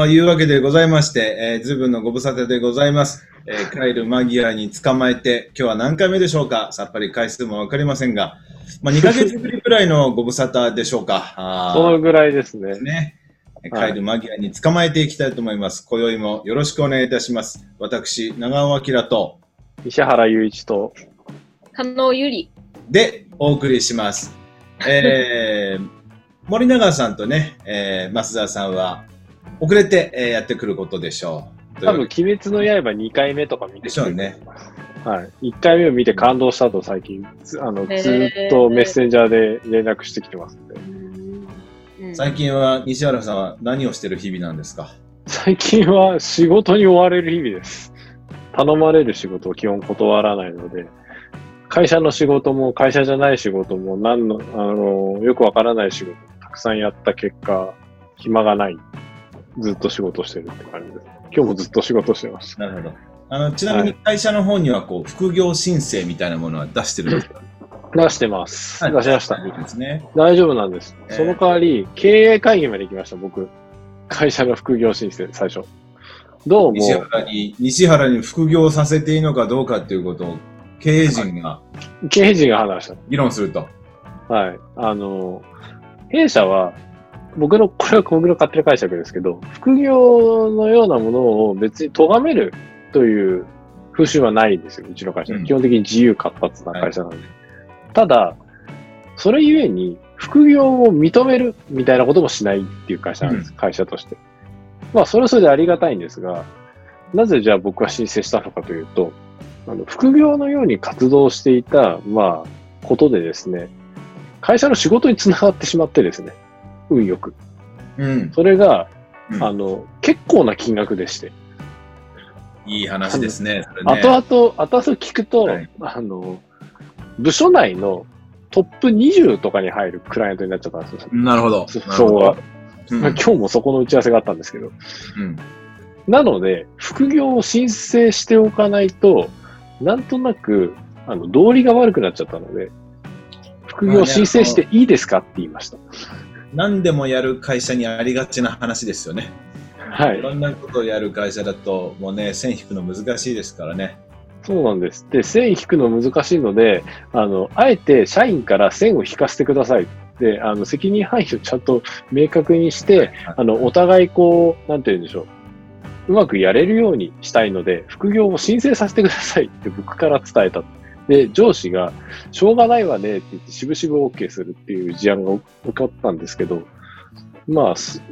はいうわけでございまして、えー、ズブのご無沙汰でございます。えー帰る間際に捕まえて、今日は何回目でしょうか？さっぱり回数もわかりませんが、まあ、2ヶ月ぶりくらいのご無沙汰でしょうか？あーそのぐらいですね。ね。はい帰る間際に捕まえていきたいと思います。今宵もよろしくお願いいたします。私、長尾明と、石原雄一と、加納ゆり。でお送りします。えー、森永さんとね、えー、増田さんは遅れて、えーやってくることでしょう。多分、鬼滅の刃2回目とか見てでしょうね。はい。1回目を見て感動したと最近、ずあの、ずーっとメッセンジャーで連絡してきてますんで。うん最近は西原さんは何をしてる日々なんですか？最近は仕事に追われる日々です。頼まれる仕事を基本断らないので、会社の仕事も会社じゃない仕事も何の、あの、よくわからない仕事もたくさんやった結果、暇がない。ずっと仕事してるって感じです。今日もずっと仕事してました。なるほど。あの、ちなみに会社の方には、こう、副業申請みたいなものは出してるんですか？出してます。出しました。いいですね。大丈夫なんです。えーその代わり、経営会議まで行きました、僕。会社の副業申請、最初。どうも、西原に、西原に副業させていいのかどうかっていうことを、経営陣が経営陣が話した。議論すると。はい。あの、弊社は、僕の、これは僕の勝手な解釈ですけど、副業のようなものを別に咎めるという風習はないんですよ、うちの会社。うん基本的に自由活発な会社なんで。ただ、それゆえに、副業を認めるみたいなこともしないっていう会社なんです、会社として。まあ、それはそれでありがたいんですが、なぜじゃあ僕は申請したのかというと、あの副業のように活動していた、まあ、ことでですね、会社の仕事につながってしまってですね、運よく。うん。それが、うんあの、結構な金額でして、いい話ですね。それね後々、後々聞くと、はいあの、部署内のトップ20とかに入るクライアントになっちゃったんですよ。なるほど。そうは、うんまあ今日もそこの打ち合わせがあったんですけど。うんなので、副業を申請しておかないと、なんとなく、あの、道理が悪くなっちゃったので、副業申請していいですかって言いました。何でもやる会社にありがちな話ですよね。はいい。ろんなことをやる会社だと、もうね、線引くの難しいですからね。そうなんです。で、線引くの難しいので、あの、あえて社員から線を引かせてください。で、あの、責任範囲をちゃんと明確にして、あの、お互いこう、なんて言うんでしょう。うまくやれるようにしたいので、副業を申請させてくださいって僕から伝えた。で、上司が、しょうがないわねって言って、しぶしぶ OK するっていう事案が起こったんですけど、まあ、す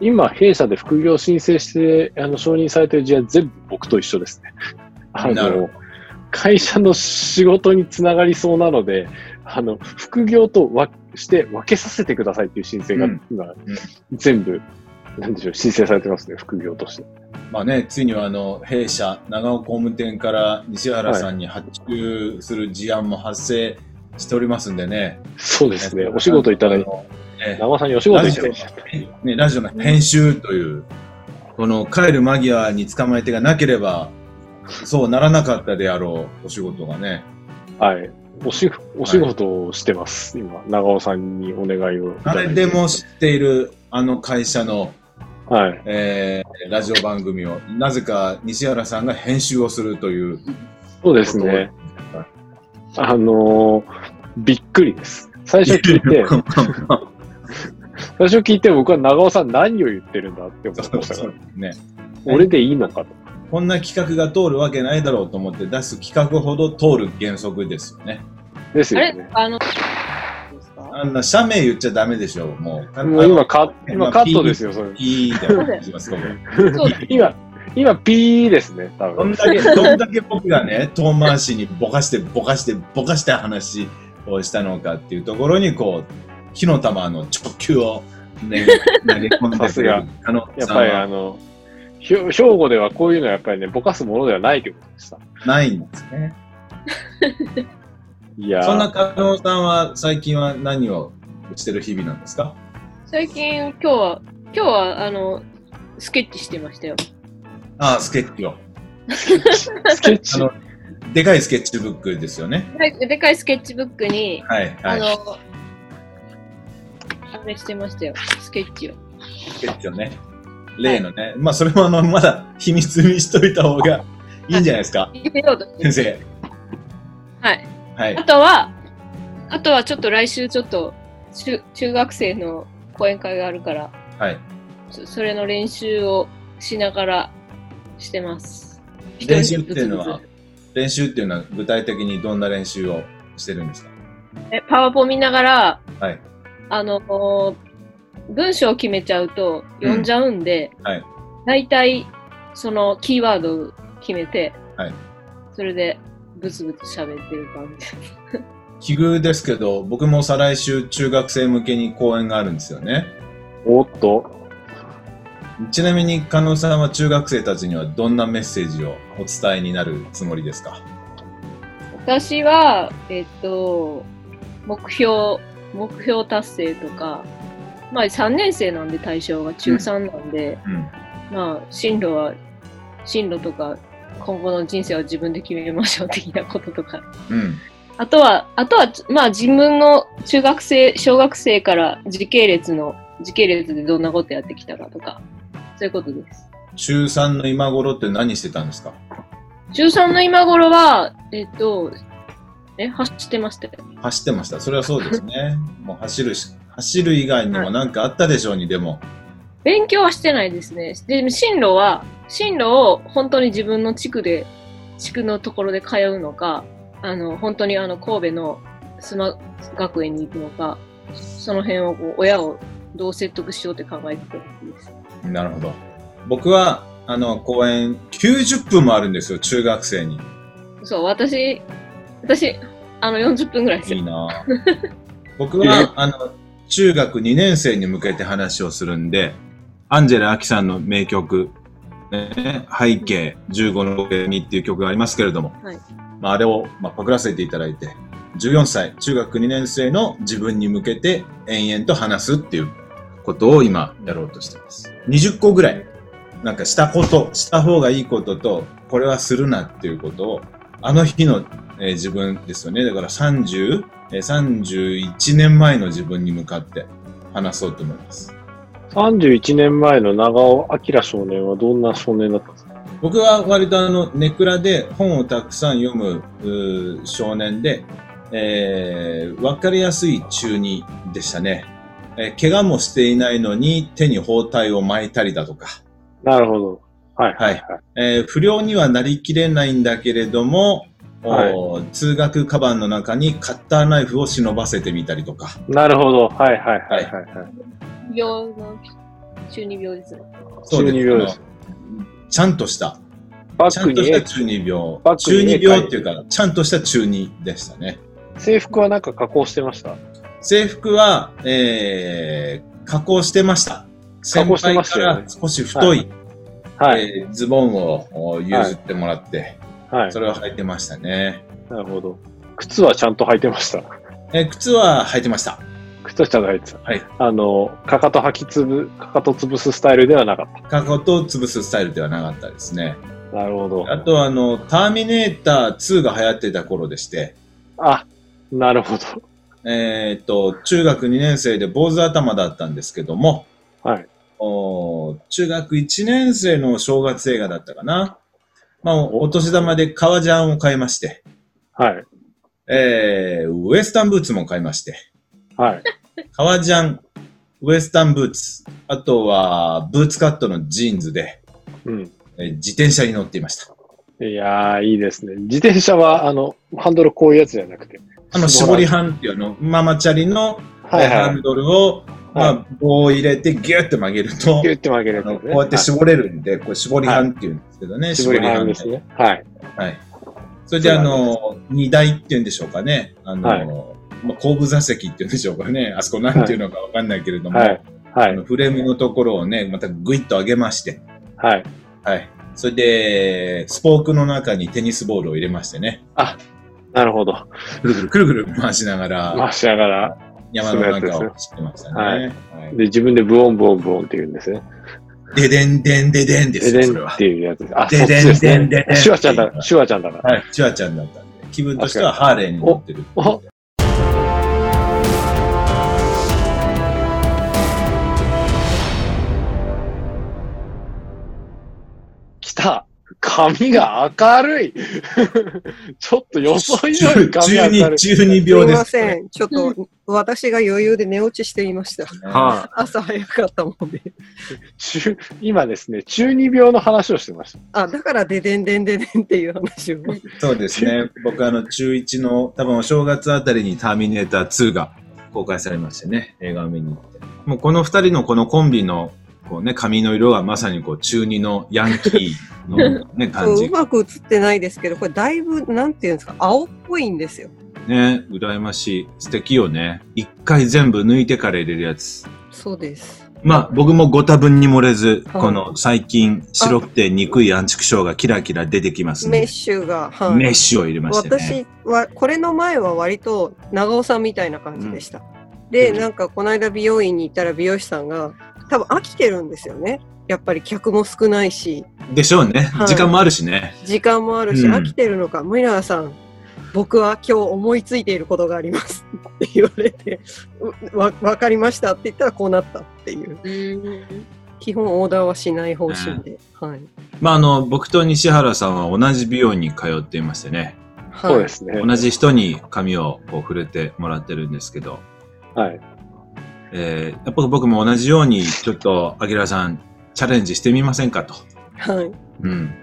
今、弊社で副業申請して、あの、承認されてる事案全部僕と一緒ですね。あの会社の仕事につながりそうなので、あの、副業とわして分けさせてくださいっていう申請がうん今、全部、なんでしょう、申請されてますね、副業として。まあね、ついにはあの、弊社、長尾工務店から西原さんに発注する事案も発生しておりますんでね。そうですね、お仕事いただいて、長尾さんにお仕事いただいて、ね、ラジオの編集という、この帰る間際に捕まえてがなければ、そうならなかったであろうお仕事がね。はい。おし、お仕事をしてます、今、長尾さんにお願いをい。誰でも知っているあの会社の、はい。えーラジオ番組を、なぜか西原さんが編集をするという。そうですね。あのーびっくりです。最初聞いて、最初聞いて僕は長尾さん何を言ってるんだって思ってましたから、ね。俺でいいのかと。こんな企画が通るわけないだろうと思って出す企画ほど通る原則ですよね。あですよね。れ？あの、あんな社名言っちゃダメでしょ、もう。もう今カあの今カットですよ、それ。いいでお願いします、ここそう今、今、ピーですね、多分。どんだけ、どんだけ僕がね、遠回しにぼかして、ぼかして、ぼかした話をしたのかっていうところに、こう、火の玉の直球を、ね、投げ込んでくれる可能やっぱりあの、兵庫ではこういうのはやっぱりね、ぼかすものではないということでした。ないんですね。いやーそんな加納さんは最近は何をしてる日々なんですか？最近、今日は、今日は、あの、スケッチしてましたよ。ああ、スケッチを。スケッチあ。の、でかいスケッチブックですよね。はいでかいスケッチブックに、はい、はい。あの、あれしてましたよ。スケッチを。スケッチをね。例のね。まあ、それもあの、まだ秘密にしといた方がいいんじゃないですか、先生。はい。はいあ。とは、あとはちょっと来週ちょっと中中学生の講演会があるから、はい。そそれの練習をしながらしてます。練習っていうのは練習っていうのは具体的にどんな練習をしてるんですか？ツえパワポ見ながら、はい。あの、文章を決めちゃうと読んじゃうんで、うんはい大体そのキーワードを決めて、はいそれでブツブツ喋ってる感じ。奇遇ですけど、僕も再来週中学生向けに講演があるんですよね。おっと、ちなみに、加納さんは中学生たちにはどんなメッセージをお伝えになるつもりですか？私は、えっと、目標、目標達成とか、まあ3年生なんで対象が中3なんで、うん。まあ進路は、進路とか今後の人生は自分で決めましょう的なこととか。うん。あとは、あとは、まあ自分の中学生、小学生から時系列の、時系列でどんなことやってきたかとか、そういうことです。中3の今頃って何してたんですか？中3の今頃は、えっと、え、走ってましたよ。走ってました。それはそうですね。もう走るし、走る以外にも何かあったでしょうに、でも。勉強はしてないですね。で、進路は、進路を本当に自分の地区で、地区のところで通うのか、あの、本当にあの、神戸の須磨学園に行くのか、その辺をこう親をどう説得しようって考えてたんです。なるほど。僕は、あの、講演90分もあるんですよ、中学生に。そう、私、私、あの、40分ぐらいですよ。いいなぁ僕は、あの、中学2年生に向けて話をするんで、アンジェラ・アキさんの名曲、ね、背景15の2っていう曲がありますけれども、はいまあ、あれを、まあ、パクらせていただいて、14歳、中学2年生の自分に向けて延々と話すっていうことを今やろうとしています。20個ぐらい、なんかしたこと、した方がいいことと、これはするなっていうことを、あの日の、えー自分ですよね。だから30、えー31年前の自分に向かって話そうと思います。31年前の長尾明少年はどんな少年だったんですか？僕は割とあの、ネクラで本をたくさん読む少年で、えー、わかりやすい中二でしたね。えー怪我もしていないのに手に包帯を巻いたりだとか、なるほど。はいはいはい。えー不良にはなりきれないんだけれども、おー通学カバンの中にカッターナイフを忍ばせてみたりとか、なるほど。はいはいはいはい、はい。病の、中二病ですね。そうです中二病です。ちゃんとした、ちゃんとした中二病中に二病っていうか、ちゃんとした中二でしたね。制服はなんか加工してました？制服は、えー、加工してました。先加工して輩ましたよねから少し太い、はい。えーズボンをお譲ってもらって、はいそ。れを履いてましたね。なるほど。靴はちゃんと履いてました？えー靴は履いてました。靴はちゃんと履いてた。はい。あの、かかと履きつぶ、かかと潰すスタイルではなかっかかとを潰すスタイルではなかったですね。た。なるほど。あとは、あの、ターミネーター2が流行ってた頃でして、あ、なるほど。えっ、と、中学2年生で坊主頭だったんですけども、はい。お中学1年生の正月映画だったかな。まあ、お年玉で革ジャンを買いまして、はい。えー、ウエスタンブーツも買いまして、はい。革ジャン、ウエスタンブーツ、あとはブーツカットのジーンズで、うん。えー自転車に乗っていました。いやー、いいですね。自転車は、あの、ハンドルこういうやつじゃなくて。あの、絞りハンっていうあの、ママチャリの、はいはいハン。ドルを、まはあ、棒を入れてギュッて曲げると、ギュッて曲げるあのやつね。こうやって絞れるんで、これ絞りハンっていうんですけどね、絞りハンですね。はい。はい。それで、あの、荷台っていうんでしょうかね。あの、はいまあ、後部座席っていうんでしょうかね。あそこなんていうのかわかんないけれども、はい。はいあの。フレームのところをね、またグイッと上げまして、はい。はい。それで、スポークの中にテニスボールを入れましてね、なるほど。くるくるくるくる回しながら、回しながら。山の中を走ってましたね。はいはいで、自分でブオンブオンブオンって言うんですね。ででんでんででんですででんっ。ていうやつです。あ、でんでんでね。んシュワちゃんだ、シュワちゃんだから。はい、チュアちゃんだったんで、気分としてはハーレーに乗ってる。お髪が明るい ちょっと予想以上に髪明るい。12、12す秒で。いますせん。ちょっと、私が余裕で寝落ちしていました。は朝早かったもんで。中今ですね、中二病の話をしてました。あ、だから、ででんでんででんっていう話を。そうですね。僕、あの、中1の、多分お正月あたりにターミネーター2が公開されましてね、映画を見に行って。もうこの二人のこのコンビの、こうね、髪の色がまさにこう、中二のヤンキーのね、そ感じうう。まく映ってないですけど、これだいぶ、なんていうんですか、青っぽいんですよ。ね、羨ましい。素敵よね。一回全部抜いてから入れるやつ。そうです。まあ、僕もご多分に漏れず、はいこの最近白くて憎いアンチクショーがキラキラ出てきますねメッ。シュが、はい。メッシュを入れましてね。私は、これの前は割と長尾さんみたいな感じでした。で、なんかこの間美容院に行ったら美容師さんが、多分飽きてるんですよね。やっぱり客も少ないし、でしょうね。はい時間もあるしね。時間もあるし、うん飽きてるのか、ムイラーさん、僕は今日思いついていることがありますって言われて、うわ、わかりましたって言ったらこうなったっていう。うん。基本オーダーはしない方針で。はい。まあ、あの、僕と西原さんは同じ美容院に通っていましてね。はい、そうですね。同じ人に髪をこう触れてもらってるんですけど、はい。えーやっぱ僕も同じように、ちょっと、アキラさん、チャレンジしてみませんかと。はい。うん。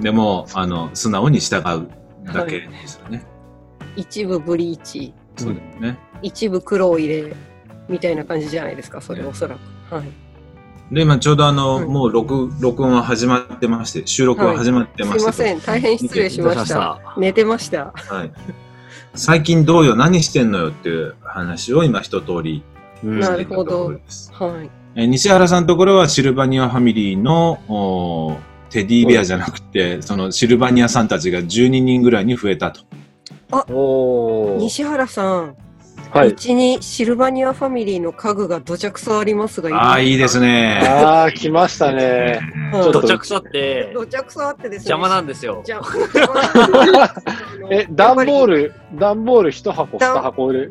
でも、あの、素直に従うだけですよね。一部ブリーチ、そうだよね。一部黒を入れ、みたいな感じじゃないですか、それおそらく。はい。で、今ちょうどあの、はいもう録、録音は始まってまして、収録は始まってすまして、いません。大変失礼しまし。たた寝てました。はい。最近どうよ、何してんのよっていう話を今一通りうんなるほど。はい。えー西原さんのところはシルバニアファミリーのおーテディベアじゃなくて、そのシルバニアさんたちが12人ぐらいに増えたと。おー。西原さん、はう。ちにシルバニアファミリーの家具が土着さありますが、ああ、いいですね。ね。ああ、来ましたね。はいちょっと土着さって土着さあってですね。邪魔なんですよ。え、段ボールル、段ボール一箱、二箱で。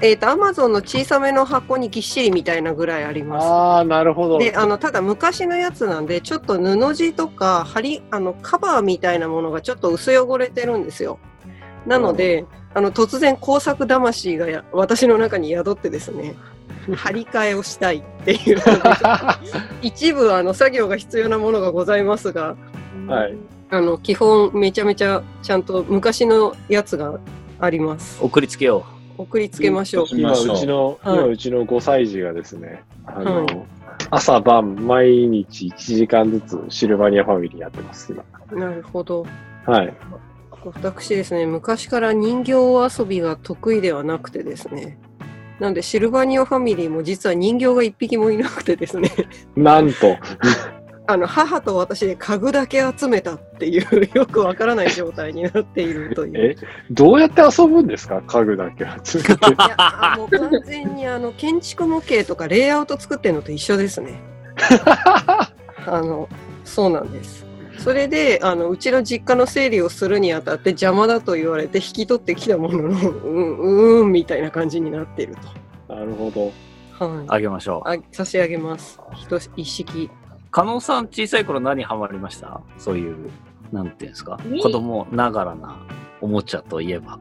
えっ、と、アマゾンの小さめの箱にぎっしりみたいなぐらいあります。ああ、なるほど。で、あの、ただ昔のやつなんで、ちょっと布地とか、針、あの、カバーみたいなものがちょっと薄汚れてるんですよ。なので、あの、突然工作魂がや私の中に宿ってですね、張り替えをしたいっていう 一部、あの、作業が必要なものがございますが、はい。あの、基本めちゃめちゃちゃんと昔のやつがあります。送りつけよ送りつけましょう。今、うちの、はい今、うちの5歳児がですね、あの、はい朝晩、毎日1時間ずつシルバニアファミリーやってます、今。なるほど。はい。私ですね、昔から人形遊びが得意ではなくてですね。なんで、シルバニアファミリーも実は人形が一匹もいなくてですね。なんと、あの、母と私で家具だけ集めたっていう、よくわからない状態になっているという。え、どうやって遊ぶんですか？家具だけ集めて。いや、あもう完全にあの、建築模型とかレイアウト作ってるのと一緒ですね。あの、そうなんです。それで、あの、うちの実家の整理をするにあたって邪魔だと言われて引き取ってきたものの、うん、うーん、みたいな感じになっているなるほど。と。はう。い。あげましょう。あ差し上げます。ひと一式。加納さん小さい頃何ハマりました？そういう、なんていうんですか？に子供ながらなおもちゃといえば。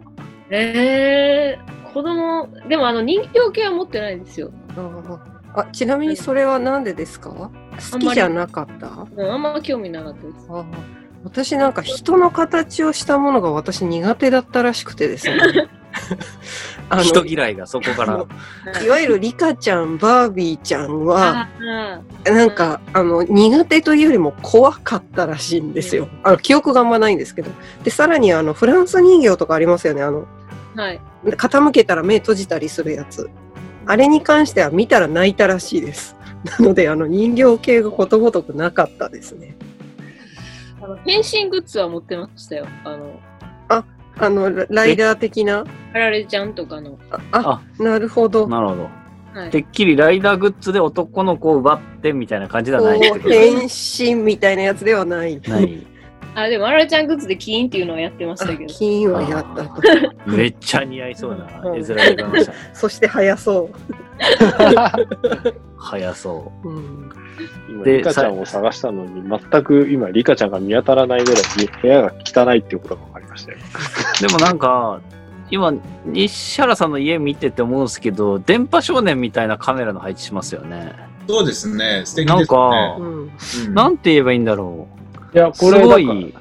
えー、子供、でもあの人形系は持ってないんですよ。ああちなみにそれはなんでですか？好きじゃなかった？うん、あんま興味なかったです。あ私なんか人の形をしたものが私苦手だったらしくてですね。あ人の嫌いがそこから。いわゆるリカちゃん、バービーちゃんは、あなんか、あの、苦手というよりも怖かったらしいんですよ。あの、記憶があんまないんですけど。で、さらにあの、フランス人形とかありますよね。あの、ーはい。傾けたら目閉じたりするやつ。あれに関しては見たら泣いたらしいです。なので、あの、人形系がことごとくなかったですね。あの変身グッズは持ってましたよ。あの、あの、ラライダー的な？あられちゃんとかの。あ、あなるほど。なるほど。はい。てっきりライダーグッズで男の子を奪ってみたいな感じではないです変身みたいなやつではない。ない。あ、でも、あられちゃんグッズでキーンっていうのはやってましたけど。金はやったと。めっちゃ似合いそうな絵面でございました。そして早そ早 そう。うん。今、でリカちゃんを探したのに、全く今、リカちゃんが見当たらないぐらいに部屋が汚いっていうことが分かりましたよ。う。でもなんか、今、西原さんの家見てて思うんですけど、電波少年みたいなカメラの配置しますよね。そうですね。素敵なんですね。かう、ん、うんなんて言えばいいんだろいや、う。これ、すごい、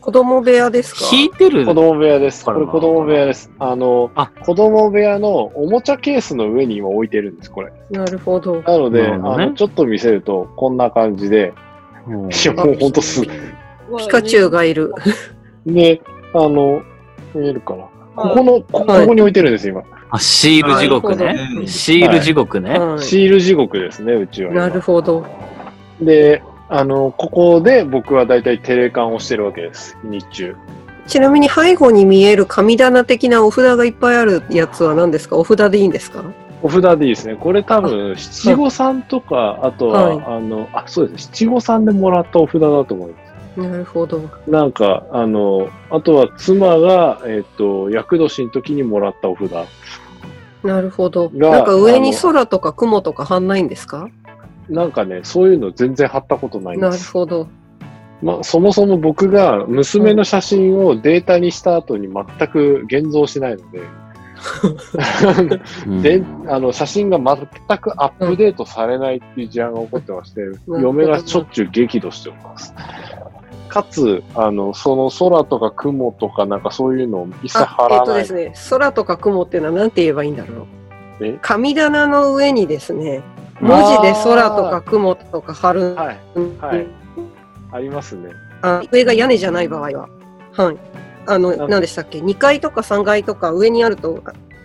子供部屋ですか？引いてる子供部屋です。これこれ子供部屋です。あの、あ子供部屋のおもちゃケースの上に今置いてるんです、これ。なるほど。なので、なるほどねあの、ちょっと見せると、こんな感じで、うんいや、もうほんとすぐ。ピカチュウがいる。で、あの、見えるかな。こはいこの、こここに置いてるんです、今。あ、シール地獄ね。シール地獄ね。はシール地獄ですね、うちは。なるほど。で、あの、ここで僕はだいたいテレカンをしてるわけです、日中。ちなみに背後に見える神棚的なお札がいっぱいあるやつは何ですか？お札でいいんですか？お札でいいですね。これ多分、七五三とか、あとは、はいあの、あ、そうです。七五三でもらったお札だと思います。なるほど。なんか、あの、あとは妻が、えっ、と、厄年の時にもらったお札。なるほど。がなんか上に空とか雲とか貼んないんですか？なんかね、そういうの全然貼ったことないんなるです。ほど。まあ、そもそも僕が娘の写真をデータにした後に全く現像しないので、うん で、あの、写真が全くアップデートされないっていう事案が起こってまして、嫁がしょっちゅう激怒しております。かつ、あの、その空とか雲とかなんかそういうのを一切あ貼、えっ、らない。とですね、空とか雲っていうのは何て言えばいいんだろえ？う。神棚の上にですね、文字で空とか雲とか貼る。はい、はい。ありますね。あ上が屋根じゃない場合は。はい。あの、何でしたっけ ?2 階とか3階とか上にあると、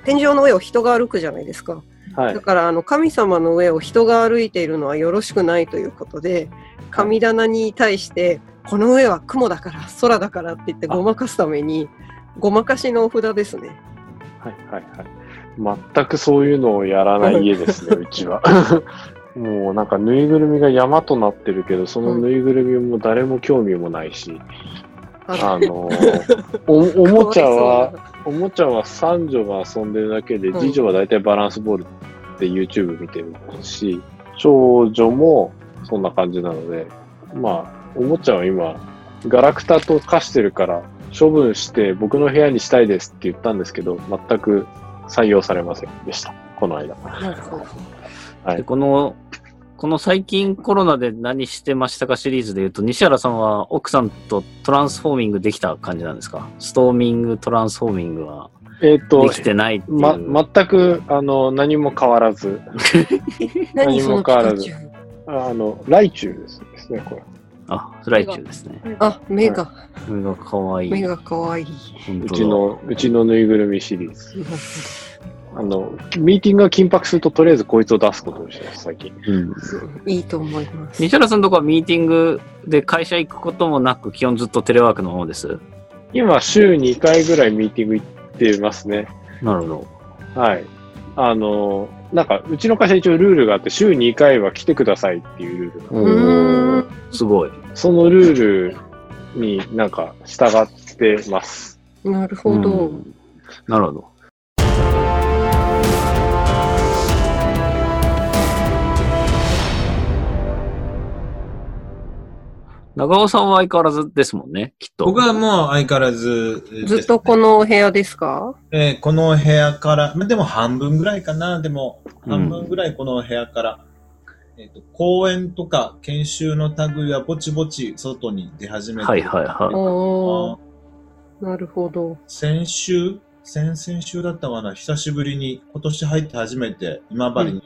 天井の上を人が歩くじゃないですか。はいだ。から、あの、神様の上を人が歩いているのはよろしくないということで、神棚に対して、この上は雲だから、空だからって言ってごまかすために、ごまかしのお札ですね。はい、はい、はい。全くそういうのをやらない家ですね、うちは。もうなんかぬいぐるみが山となってるけど、そのぬいぐるみも誰も興味もないし、ああの、お、おもちゃ かはおもちゃは三女が遊んでるだけで、うん。次女は大体バランスボールで YouTube 見てるし、長女もそんな感じなので、まあ、おもちゃは今、ガラクタと化してるから、処分して僕の部屋にしたいですって言ったんですけど、全く採用されませんでした、この間。そうなるほど。はい。でこの、この最近コロナで何してましたかシリーズで言うと、西原さんは奥さんとトランスフォーミングできた感じなんですか？ストーミング、トランスフォーミングはえっ、とでき、てない。ま、全く、あの、何も変わらず、何も変わらず。あの、ライチュウですね、これ。あ、フライチュウですね。あ、目が、これが可愛い。目が可愛い。本当だうちの、うちのぬいぐるみシリーズ。あの、ミーティングが緊迫すると、とりあえずこいつを出すことにしてます、最近。うん。いいと思います。西原さんとかはミーティングで会社行くこともなく、基本ずっとテレワークの方です。今、週2回ぐらいミーティング行ってますね。なるほど。はい。あの、なんか、うちの会社一応ルールがあって、週2回は来てくださいっていうルールが。すごい。そのルールになんか従ってます。なるほど。うんなるほど。長尾さんは相変わらずですもんね、きっと。僕はもう相変わらずです、ずっとこのお部屋ですか？えーこの部屋から、まあでも半分ぐらいかな、でもうん。半分ぐらいこの部屋から、えっと講演とか研修の類はぼちぼち外に出始めて、はいはいはい。なるほど。先週、先々週だったかな、久しぶりに今年入って初めて今治にも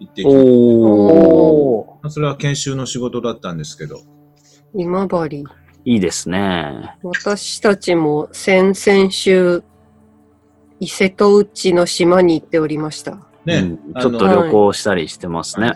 行ってきて、おー。おそれは研修の仕事だったんですけど、今治。いいですね。私たちも先々週、伊勢と内の島に行っておりました。ね、うんちょっと旅行したりしてますね。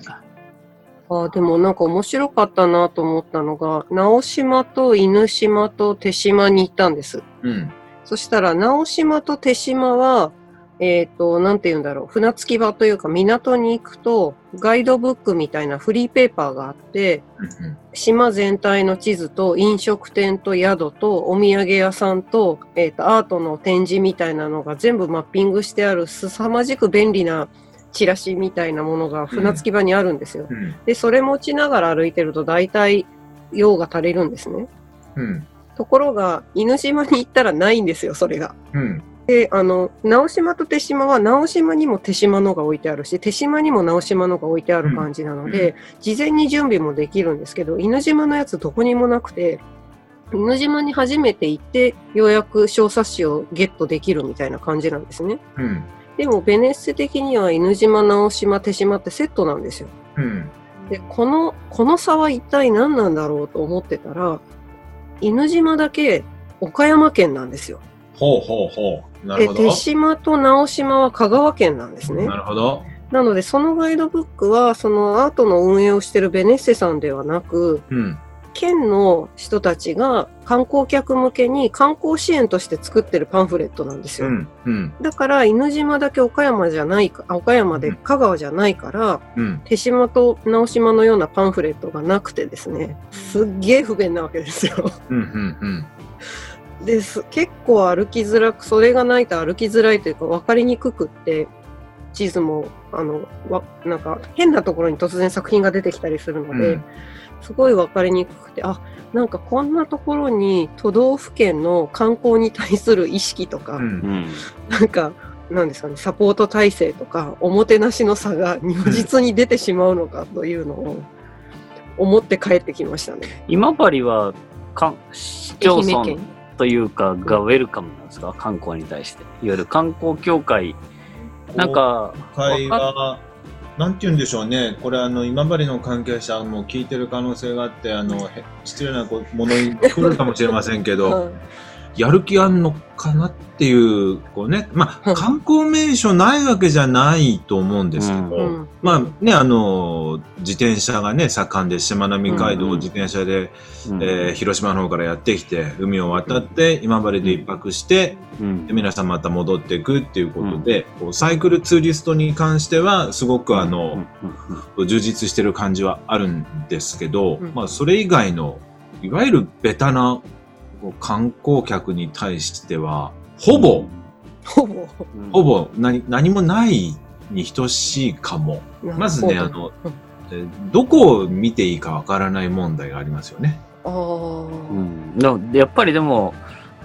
あでもなんか面白かったなと思ったのが、直島と犬島と手島に行ったんです。うん、そしたら、直島と手島は、えっ、と、なんて言うんだろう、船着き場というか港に行くと、ガイドブックみたいなフリーペーパーがあって、うん島全体の地図と飲食店と宿とお土産屋さんと,、えーとアートの展示みたいなのが全部マッピングしてある凄まじく便利なチラシみたいなものが船着き場にあるんですよ。うんで、それ持ちながら歩いてると大体用が足りるんですね。うんところが、犬島に行ったらないんですよ、それが。うんで、あの、直島と手島は、直島にも手島のが置いてあるし、手島にも直島のが置いてある感じなので、事前に準備もできるんですけど、犬島のやつどこにもなくて、犬島に初めて行って、ようやく小冊子をゲットできるみたいな感じなんですね。うんでも、ベネッセ的には犬島、直島、手島ってセットなんですよ。うんで、この、この差は一体何なんだろうと思ってたら、犬島だけ岡山県なんですよ。ほうほうほう。なるで、ほど。手島と直島は香川県なんですねな。るほど。なので、そのガイドブックは、そのアートの運営をしているベネッセさんではなく、うん。県の人たちが観光客向けに観光支援として作ってるパンフレットなんですよ。うん。うん。だから、犬島だけ岡山じゃないか、あ岡山で香川じゃないから、うん。手島と直島のようなパンフレットがなくてですね、すっげえ不便なわけですよ。うん。うん。です。結構歩きづらく、それがないと歩きづらいというか分かりにくくって、地図も、あの、わなんか変なところに突然作品が出てきたりするので、うんすごい分かりにくくて、あ、なんかこんなところに都道府県の観光に対する意識とか、うん。うん。なんか、なんですかね、サポート体制とか、おもてなしの差が如実に出てしまうのかというのを思って帰ってきましたね。今治は、かん市町村愛媛県？というか、がウェルカムなんですか？観光に対して。いわゆる観光協会。なんか、会は、なんて言うんでしょうね。これ、あの、今治の関係者も聞いてる可能性があって、あの、へ失礼なこものに来るかもしれませんけど、はいやる気あんのかなっていう、こうね、まあ、はい観光名所ないわけじゃないと思うんですけど、うん。まあね、あの、自転車がね、盛んで、しまなみ海道を自転車で、うん。えー広島の方からやってきて、海を渡って、今治で一泊して、うん。で皆さんまた戻っていくっていうことで、こうサイクルツーリストに関しては、すごくあの、充実してる感じはあるんですけど、うん。まあ、それ以外の、いわゆるベタなこう観光客に対しては、ほぼ、ほぼ。ほぼ何何もないに等しいかも。まずね、あのど、えーどこを見ていいかわからない問題がありますよね。あーうん、やっぱりでも、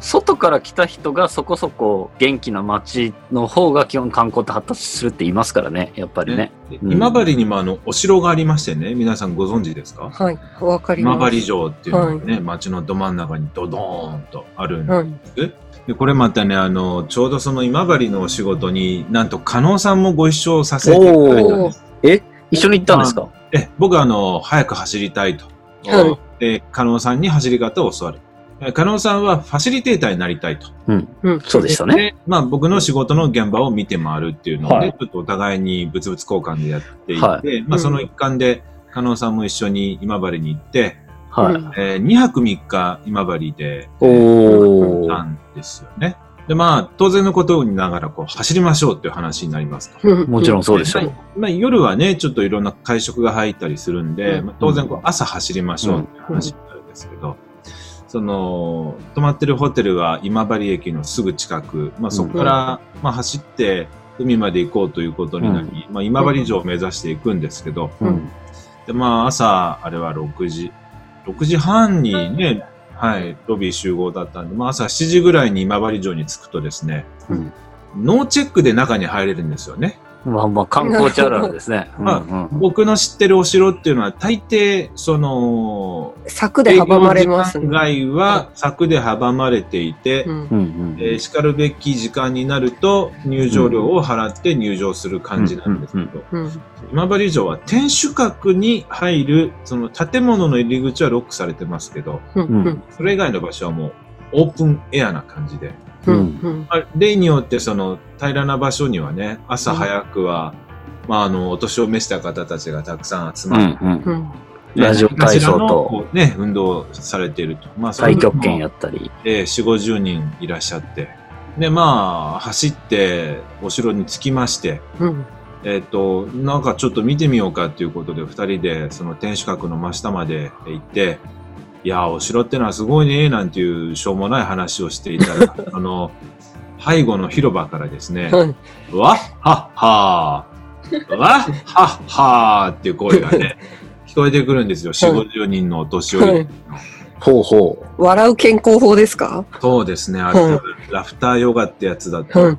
外から来た人がそこそこ元気な街の方が基本観光って発達するって言いますからね、やっぱりね。でうん今治にもあの、お城がありましてね、皆さんご存知ですか？はい、わかります。今治城っていうのがね、町のど真ん中にドドーンとあるんはい。で、これまたね、あの、ちょうどその今治のお仕事に、なんと、加納さんもご一緒させていただいたんです。え？一緒に行ったんですか？え、僕はあの、早く走りたいと。はいで、加納さんに走り方を教わる。え加納さんはファシリテーターになりたいと。うん。そうでしたね。で、まあ僕の仕事の現場を見て回るっていうので、はいちょっとお互いに物々交換でやっていて、はまあその一環で、加納さんも一緒に今治に行って、はい。うんえ2泊3日今治で、おー。なんですよね。で、まあ、当然のことにながら、こう、走りましょうっていう話になりますと。うんもちろんそうでしょう。まあ、夜はね、ちょっといろんな会食が入ったりするんで、うんまあ、当然こう、朝走りましょうっていう話になるんですけど、その、泊まってるホテルは今治駅のすぐ近く、まあ、そこから、まあ、走って海まで行こうということになり、まあ、今治城を目指していくんですけど、うん。で、まあ、朝、あれは6時、6時半にね、はい、ロビー集合だったんで、まあ、朝7時ぐらいに今治城に着くとですね、うん。ノーチェックで中に入れるんですよね。まあまあ、観光地あるあるですね。まあ僕の知ってるお城っていうのは大抵、その、柵で阻まれます営業時間ね。外は柵で阻まれていて、うん。えー叱るべき時間になると入場料を払って入場する感じなんですけど、今治城は天守閣に入る、その建物の入り口はロックされてますけど、うんうん。それ以外の場所はもうオープンエアな感じで、うん。うん。まあ例によってその平らな場所にはね、朝早くは、まああの、お年を召した方たちがたくさん集まって、うんうん。うん。ラジオ体操と。ね、運動されていると。まあ、そ太極拳やったり。えー、4、50人いらっしゃって、で、まあ、走って、お城に着きまして、うん。えっ、と、なんかちょっと見てみようかっていうことで、二人でその天守閣の真下まで行って、いやー、お城ってのはすごいね、なんていうしょうもない話をしていたら、あの、背後の広場からですね、はい。わっはっはー、わっはっはーっていう声がね、聞こえてくるんですよ、四五十人のお年寄り。はい。ほうほ笑う健康法ですか？そうですね、あれ、はい。ラフターヨガってやつだと思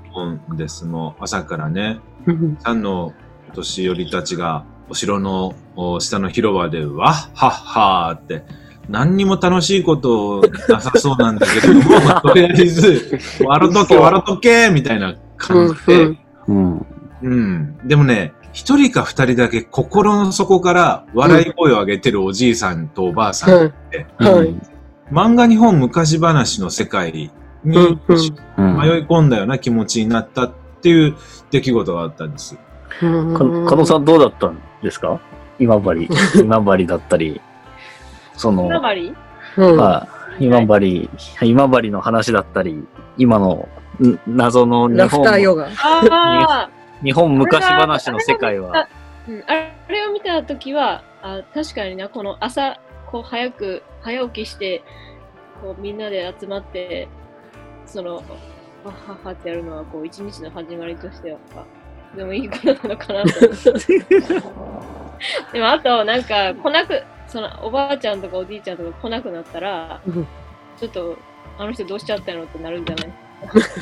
うんです。もう朝からね、うん。さんのお年寄りたちがお城のお下の広場でわっはっはーって、何にも楽しいことなさそうなんだけども、とりあえず、笑っとけ、笑っとけみたいな感じで、うんう。うん。うん。でもね、一人か二人だけ心の底から笑い声を上げてるおじいさんとおばあさん、はい。はい漫画日本昔話の世界にうんうんうん迷い込んだような気持ちになったっていう出来事があったんです。うんか加納さんどうだったんですか？今治。今治だったり、その、今治？うん。はい、今治、今治の話だったり、今のん謎の日ラフター本、ヨガ。あ 日本昔話の世界は、あ、うん、あれを見たときはあ、確かにな、この朝、こう早く、早起きして、こうみんなで集まって、その、はっはってやるのは、こう一日の始まりとしては、あでもいいことなのかなと思って。でもあと、なんか、来なく、そのおばあちゃんとかおじいちゃんとか来なくなったら、うん。ちょっと、あの人どうしちゃったのってなるんじゃない？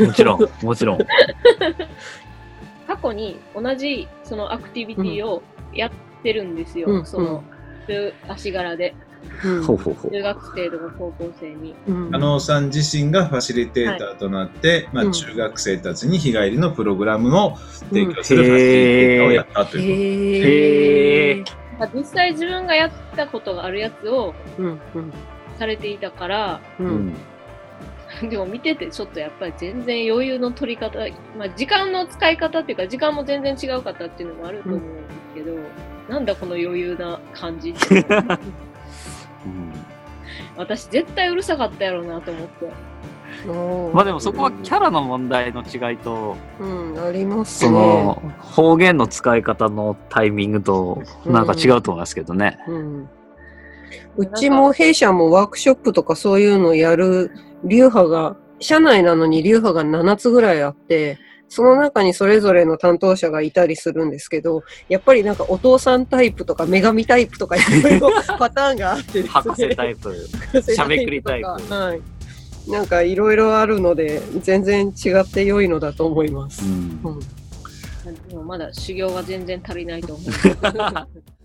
もちろん、もちろん。過去に同じそのアクティビティをやってるんですよ、うんその、中足柄で。中学生とか高校生に。うん。あのさん自身がファシリテーターとなって、まあ、うん。中学生たちに日帰りのプログラムを提供するファシリテーターをやったということへえ。まあ実際自分がやったことがあるやつをうんうんされていたから、ううんん。でも見ててちょっとやっぱり全然余裕の取り方、まあ時間の使い方っていうか時間も全然違うかったっていうのもあると思うんですけど、なんだこの余裕な感じって 私絶対うるさかったやろうなと思って。まあでもそこはキャラの問題の違いと、うん、ありますそね。の方言の使い方のタイミングとなんか違うと思いますけどね。うん、うちも弊社もワークショップとかそういうのやる流派が、社内なのに流派が7つぐらいあって、その中にそれぞれの担当者がいたりするんですけど、やっぱりなんかお父さんタイプとか女神タイプとかいろいろパターンがあってですね。博士タイプ。しゃべくりタイプはい。なんかいろいろあるので、全然違って良いのだと思います。うんうんでもまだ修行が全然足りないと思う。